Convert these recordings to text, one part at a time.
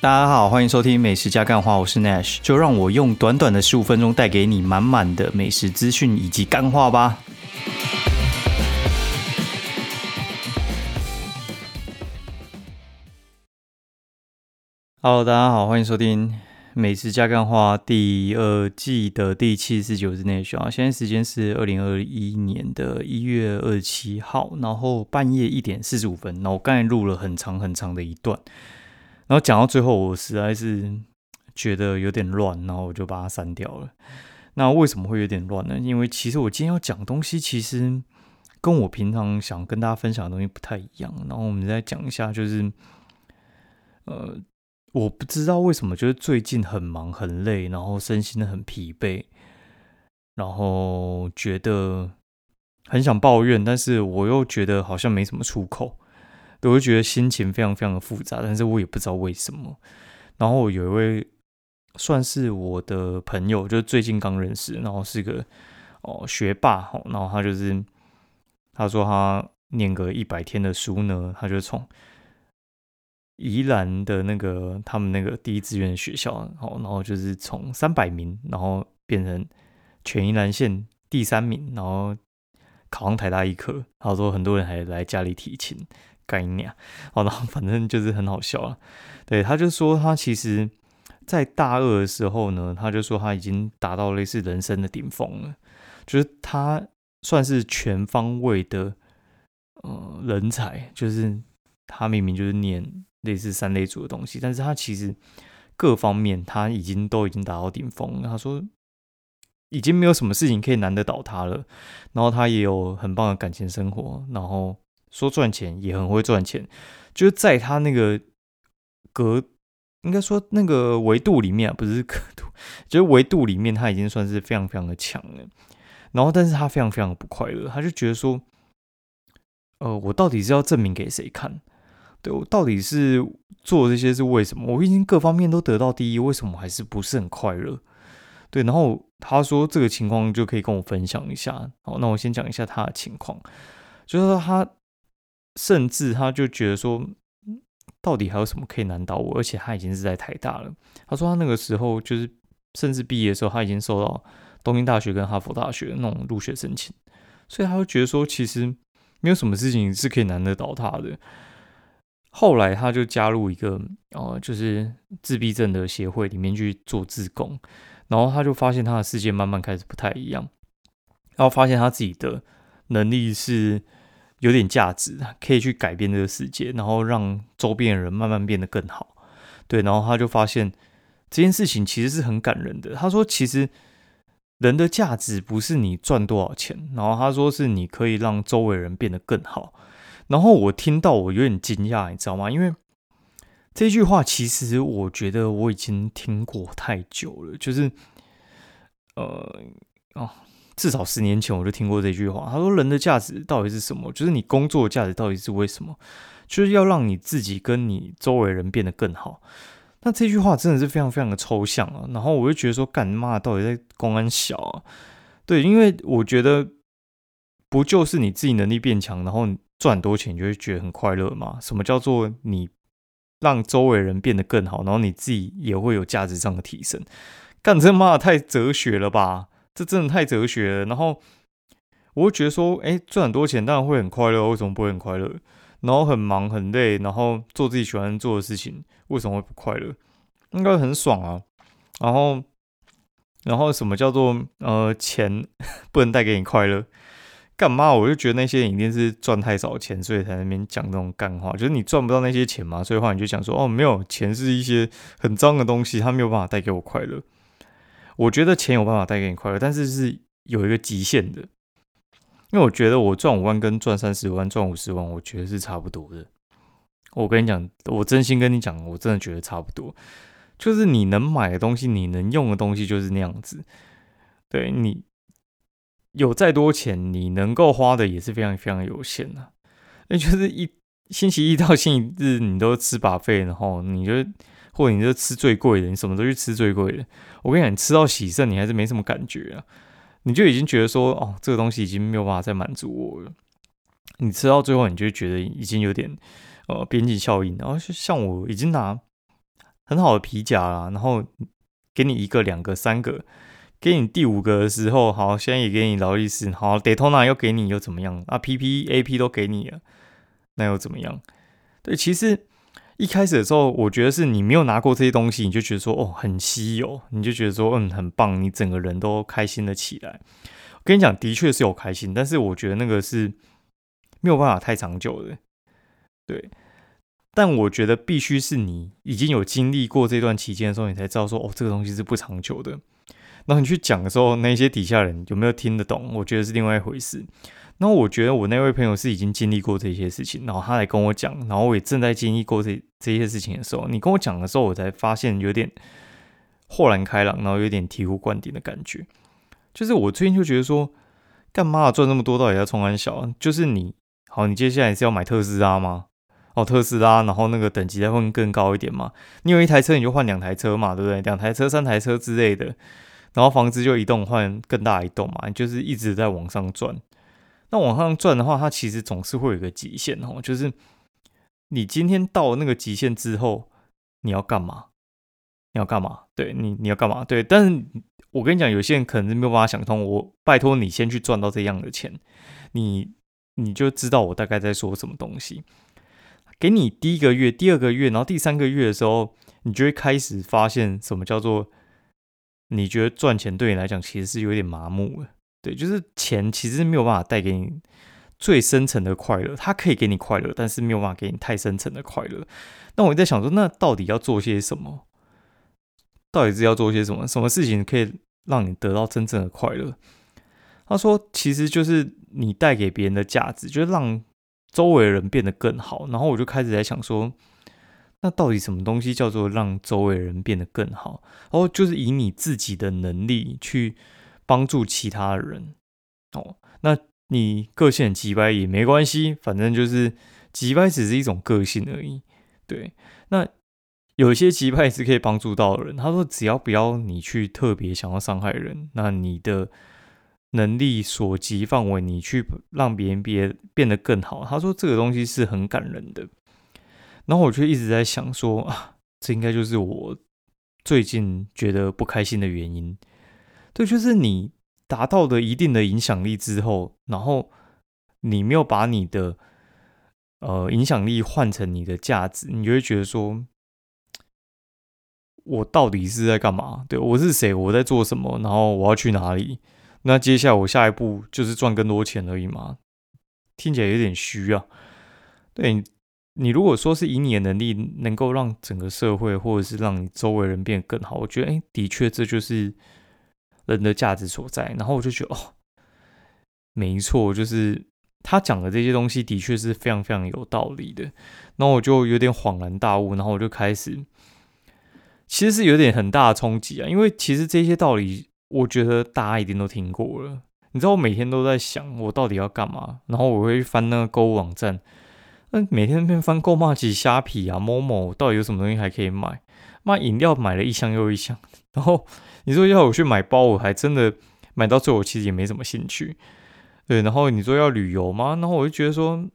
大家好，欢迎收听美食加干话，我是 Nash，就让我用短短的十五分钟带给你满满的美食资讯以及干话吧。Hello，大家好，欢迎收听美食加干话第二季的第七十九日 Nash 啊，现在时间是二零二一年的一月二十七号，然后半夜一点四十五分，然后我刚才录了很长很长的一段。然后讲到最后，我实在是觉得有点乱，然后我就把它删掉了。那为什么会有点乱呢？因为其实我今天要讲东西，其实跟我平常想跟大家分享的东西不太一样。然后我们再讲一下，就是呃，我不知道为什么，就是最近很忙很累，然后身心很疲惫，然后觉得很想抱怨，但是我又觉得好像没什么出口。我就觉得心情非常非常的复杂，但是我也不知道为什么。然后有一位算是我的朋友，就最近刚认识，然后是个哦学霸，然后他就是他说他念个一百天的书呢，他就从宜兰的那个他们那个第一志愿学校，然后然后就是从三百名，然后变成全宜兰县第三名，然后考上台大医科。他说很多人还来家里提亲。概念，好，然后 反正就是很好笑了。对，他就说他其实，在大二的时候呢，他就说他已经达到类似人生的顶峰了，就是他算是全方位的呃人才，就是他明明就是念类似三类组的东西，但是他其实各方面他已经都已经达到顶峰。他说已经没有什么事情可以难得倒他了，然后他也有很棒的感情生活，然后。说赚钱也很会赚钱，就是在他那个格，应该说那个维度里面，不是格度，就是维度里面，他已经算是非常非常的强了。然后，但是他非常非常不快乐，他就觉得说，呃，我到底是要证明给谁看？对我到底是做这些是为什么？我已经各方面都得到第一，为什么还是不是很快乐？对，然后他说这个情况就可以跟我分享一下。好，那我先讲一下他的情况，就是说他。甚至他就觉得说，到底还有什么可以难倒我？而且他已经是在台大了。他说他那个时候就是，甚至毕业的时候，他已经收到东京大学跟哈佛大学那种入学申请，所以他会觉得说，其实没有什么事情是可以难得倒他的。后来他就加入一个呃，就是自闭症的协会里面去做自工，然后他就发现他的世界慢慢开始不太一样，然后发现他自己的能力是。有点价值，可以去改变这个世界，然后让周边的人慢慢变得更好。对，然后他就发现这件事情其实是很感人的。他说，其实人的价值不是你赚多少钱，然后他说是你可以让周围人变得更好。然后我听到我有点惊讶，你知道吗？因为这句话其实我觉得我已经听过太久了，就是呃，哦。至少十年前我就听过这句话。他说：“人的价值到底是什么？就是你工作的价值到底是为什么？就是要让你自己跟你周围人变得更好。”那这句话真的是非常非常的抽象啊。然后我就觉得说：“干嘛到底在公安小啊？”对，因为我觉得不就是你自己能力变强，然后赚多钱，就会觉得很快乐吗？什么叫做你让周围人变得更好，然后你自己也会有价值上的提升？干这妈太哲学了吧！这真的太哲学了，然后我会觉得说，哎，赚很多钱当然会很快乐，为什么不会很快乐？然后很忙很累，然后做自己喜欢做的事情，为什么会不快乐？应该很爽啊。然后，然后什么叫做呃钱不能带给你快乐？干嘛？我就觉得那些人一定是赚太少钱，所以才那边讲那种干话，就是你赚不到那些钱嘛，所以话你就讲说，哦，没有钱是一些很脏的东西，它没有办法带给我快乐。我觉得钱有办法带给你快乐，但是是有一个极限的。因为我觉得我赚五万跟赚三十万、赚五十万，我觉得是差不多的。我跟你讲，我真心跟你讲，我真的觉得差不多。就是你能买的东西，你能用的东西，就是那样子。对你有再多钱，你能够花的也是非常非常有限的。那就是一星期一到星期日，你都吃把费，然后你就。或者你就吃最贵的，你什么都去吃最贵的。我跟你讲，你吃到喜盛，你还是没什么感觉啊，你就已经觉得说，哦，这个东西已经没有办法再满足我了。你吃到最后，你就觉得已经有点呃边际效应。然后像我已经拿很好的皮夹啦，然后给你一个、两个、三个，给你第五个的时候，好，现在也给你劳力士，好，Daytona 又给你又怎么样？啊，PP、AP 都给你了，那又怎么样？对，其实一开始的时候，我觉得是你没有拿过这些东西，你就觉得说哦很稀有，你就觉得说嗯很棒，你整个人都开心了起来。我跟你讲，的确是有开心，但是我觉得那个是没有办法太长久的，对。但我觉得必须是你已经有经历过这段期间的时候，你才知道说哦，这个东西是不长久的。然后你去讲的时候，那些底下人有没有听得懂？我觉得是另外一回事。然后我觉得我那位朋友是已经经历过这些事情，然后他来跟我讲，然后我也正在经历过这这些事情的时候，你跟我讲的时候，我才发现有点豁然开朗，然后有点醍醐灌顶的感觉。就是我最近就觉得说，干嘛赚那么多，到底要冲安小？就是你好，你接下来是要买特斯拉吗？哦，特斯拉，然后那个等级再换更高一点嘛？你有一台车，你就换两台车嘛，对不对？两台车、三台车之类的，然后房子就一栋换更大一栋嘛，就是一直在往上转。那往上转的话，它其实总是会有个极限哦，就是你今天到那个极限之后，你要干嘛？你要干嘛？对你，你要干嘛？对，但是我跟你讲，有些人可能是没有办法想通。我拜托你先去赚到这样的钱，你你就知道我大概在说什么东西。给你第一个月、第二个月，然后第三个月的时候，你就会开始发现什么叫做你觉得赚钱对你来讲其实是有点麻木了。对，就是钱其实是没有办法带给你最深层的快乐，它可以给你快乐，但是没有办法给你太深层的快乐。那我在想说，那到底要做些什么？到底是要做些什么？什么事情可以让你得到真正的快乐？他说，其实就是你带给别人的价值，就是让。周围人变得更好，然后我就开始在想说，那到底什么东西叫做让周围人变得更好？哦就是以你自己的能力去帮助其他人。哦，那你个性很急掰也没关系，反正就是急掰只是一种个性而已。对，那有些急掰是可以帮助到人。他说，只要不要你去特别想要伤害人，那你的。能力所及范围，你去让别人别变得更好。他说这个东西是很感人的。然后我就一直在想说啊，这应该就是我最近觉得不开心的原因。对，就是你达到的一定的影响力之后，然后你没有把你的呃影响力换成你的价值，你就会觉得说，我到底是在干嘛？对我是谁？我在做什么？然后我要去哪里？那接下来我下一步就是赚更多钱而已嘛，听起来有点虚啊。对你如果说是以你的能力能够让整个社会或者是让你周围人变得更好，我觉得哎，的确这就是人的价值所在。然后我就觉得哦，没错，就是他讲的这些东西的确是非常非常有道理的。然后我就有点恍然大悟，然后我就开始，其实是有点很大的冲击啊，因为其实这些道理。我觉得大家一定都听过了。你知道我每天都在想，我到底要干嘛？然后我会翻那个购物网站，那每天便翻购骂起虾皮啊、某某，到底有什么东西还可以买？妈，饮料买了一箱又一箱。然后你说要我去买包，我还真的买到最后，其实也没什么兴趣。对，然后你说要旅游吗？然后我就觉得说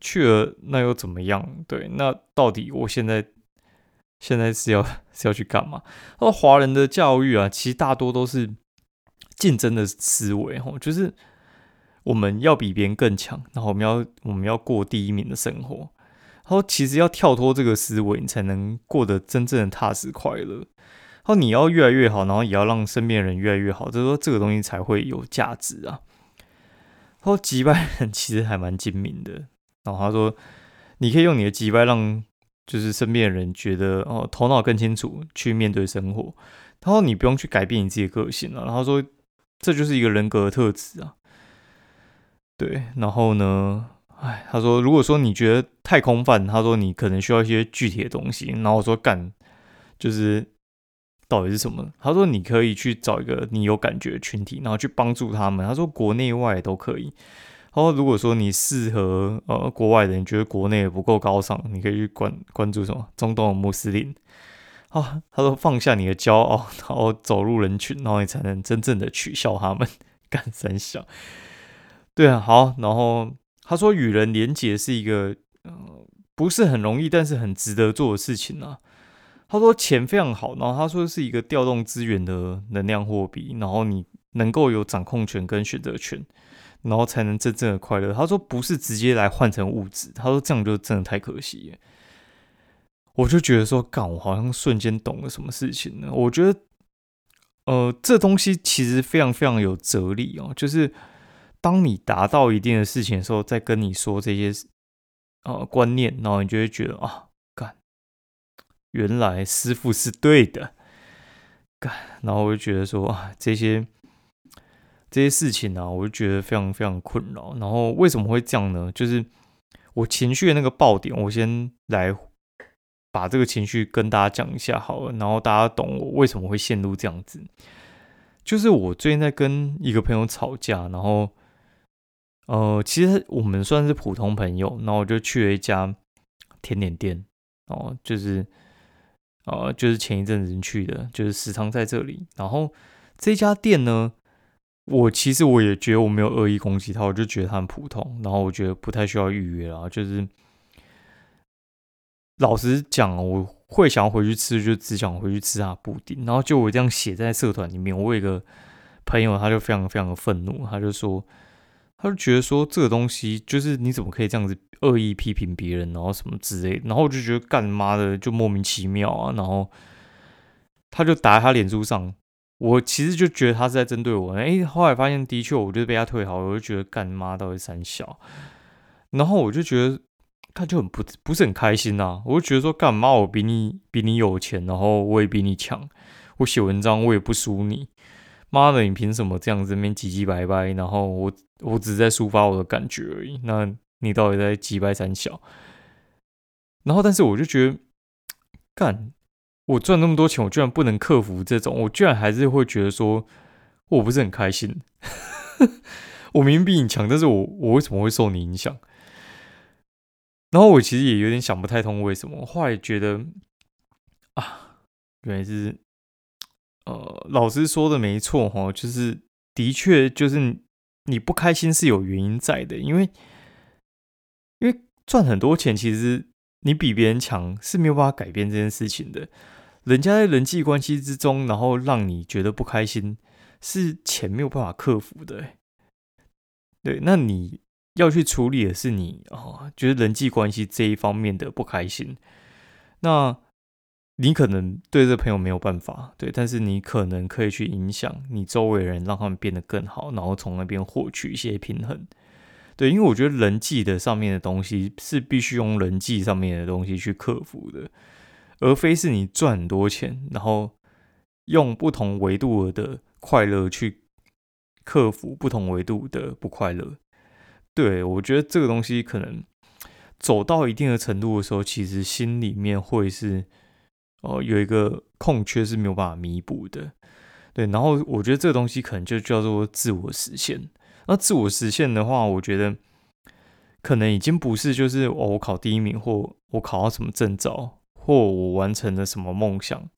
去了那又怎么样？对，那到底我现在？现在是要 是要去干嘛？他说华人的教育啊，其实大多都是竞争的思维，吼，就是我们要比别人更强，然后我们要我们要过第一名的生活。他说其实要跳脱这个思维，你才能过得真正的踏实快乐。然后你要越来越好，然后也要让身边人越来越好，就是说这个东西才会有价值啊。他说击败人其实还蛮精明的，然后他说你可以用你的击败让。就是身边的人觉得哦，头脑更清楚去面对生活。他说你不用去改变你自己的个性了。然后说这就是一个人格的特质啊。对，然后呢，哎，他说如果说你觉得太空泛，他说你可能需要一些具体的东西。然后我说干，就是到底是什么？他说你可以去找一个你有感觉的群体，然后去帮助他们。他说国内外都可以。然后，如果说你适合呃国外的，你觉得国内不够高尚，你可以去关关注什么中东的穆斯林。啊，他说放下你的骄傲，然后走入人群，然后你才能真正的取笑他们，干三小。对啊，好，然后他说与人连结是一个呃不是很容易，但是很值得做的事情啊。他说钱非常好，然后他说是一个调动资源的能量货币，然后你能够有掌控权跟选择权，然后才能真正的快乐。他说不是直接来换成物质，他说这样就真的太可惜。我就觉得说，干，我好像瞬间懂了什么事情呢？我觉得，呃，这东西其实非常非常有哲理哦，就是当你达到一定的事情的时候，再跟你说这些呃观念，然后你就会觉得啊，干，原来师傅是对的，干，然后我就觉得说啊，这些这些事情呢，我就觉得非常非常困扰。然后为什么会这样呢？就是我情绪的那个爆点，我先来。把这个情绪跟大家讲一下好了，然后大家懂我为什么会陷入这样子。就是我最近在跟一个朋友吵架，然后，呃，其实我们算是普通朋友，然后我就去了一家甜点店，哦，就是，呃，就是前一阵子去的，就是时常在这里。然后这家店呢，我其实我也觉得我没有恶意攻击他，我就觉得他很普通，然后我觉得不太需要预约了，就是。老实讲，我会想要回去吃，就只想回去吃他布丁。然后就我这样写在社团里面，我有一个朋友，他就非常非常的愤怒，他就说，他就觉得说这个东西就是你怎么可以这样子恶意批评别人，然后什么之类。然后我就觉得干妈的就莫名其妙啊。然后他就打他脸书上，我其实就觉得他是在针对我。哎，后来发现的确，我就是被他退好，我就觉得干妈到底三小。然后我就觉得。他就很不不是很开心呐，我就觉得说干嘛我比你比你有钱，然后我也比你强，我写文章我也不输你，妈的你凭什么这样子那边唧唧白白，然后我我只是在抒发我的感觉而已，那你到底在几白三小？然后但是我就觉得干我赚那么多钱，我居然不能克服这种，我居然还是会觉得说我不是很开心，我明明比你强，但是我我为什么会受你影响？然后我其实也有点想不太通为什么，后来觉得啊，原来是呃，老师说的没错哈，就是的确就是你不开心是有原因在的，因为因为赚很多钱，其实你比别人强是没有办法改变这件事情的。人家在人际关系之中，然后让你觉得不开心，是钱没有办法克服的。对，那你。要去处理的是你哦，就是人际关系这一方面的不开心。那你可能对这朋友没有办法，对，但是你可能可以去影响你周围人，让他们变得更好，然后从那边获取一些平衡。对，因为我觉得人际的上面的东西是必须用人际上面的东西去克服的，而非是你赚很多钱，然后用不同维度的快乐去克服不同维度的不快乐。对，我觉得这个东西可能走到一定的程度的时候，其实心里面会是哦有一个空缺是没有办法弥补的。对，然后我觉得这个东西可能就叫做自我实现。那自我实现的话，我觉得可能已经不是就是哦我考第一名，或我考到什么证照，或我完成了什么梦想。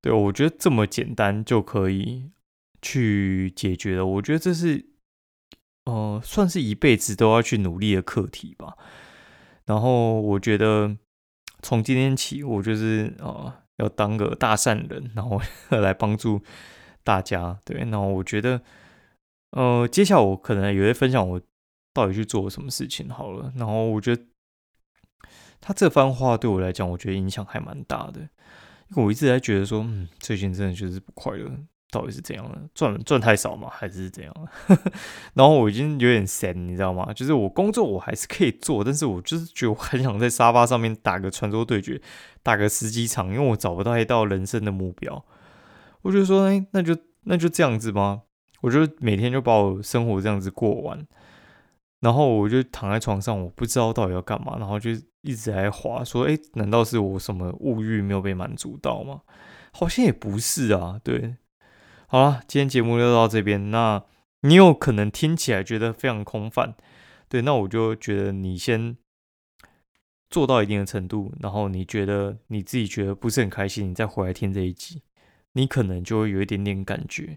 对，我觉得这么简单就可以去解决了。我觉得这是。呃，算是一辈子都要去努力的课题吧。然后我觉得从今天起，我就是呃要当个大善人，然后来帮助大家。对，然后我觉得呃，接下来我可能也会分享我到底去做什么事情好了。然后我觉得他这番话对我来讲，我觉得影响还蛮大的，因为我一直在觉得说，嗯，最近真的就是不快乐。到底是怎样的？赚赚太少吗？还是怎样？然后我已经有点闲，你知道吗？就是我工作我还是可以做，但是我就是觉得我很想在沙发上面打个传说对决，打个十几场，因为我找不到一道人生的目标。我就说，哎，那就那就这样子吗？我就每天就把我生活这样子过完，然后我就躺在床上，我不知道到底要干嘛，然后就一直在滑，说，哎，难道是我什么物欲没有被满足到吗？好像也不是啊，对。好了，今天节目就到这边。那你有可能听起来觉得非常空泛，对，那我就觉得你先做到一定的程度，然后你觉得你自己觉得不是很开心，你再回来听这一集，你可能就会有一点点感觉。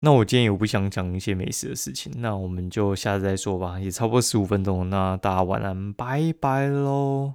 那我今天也不想讲一些美食的事情，那我们就下次再说吧，也差不多十五分钟，那大家晚安，拜拜喽。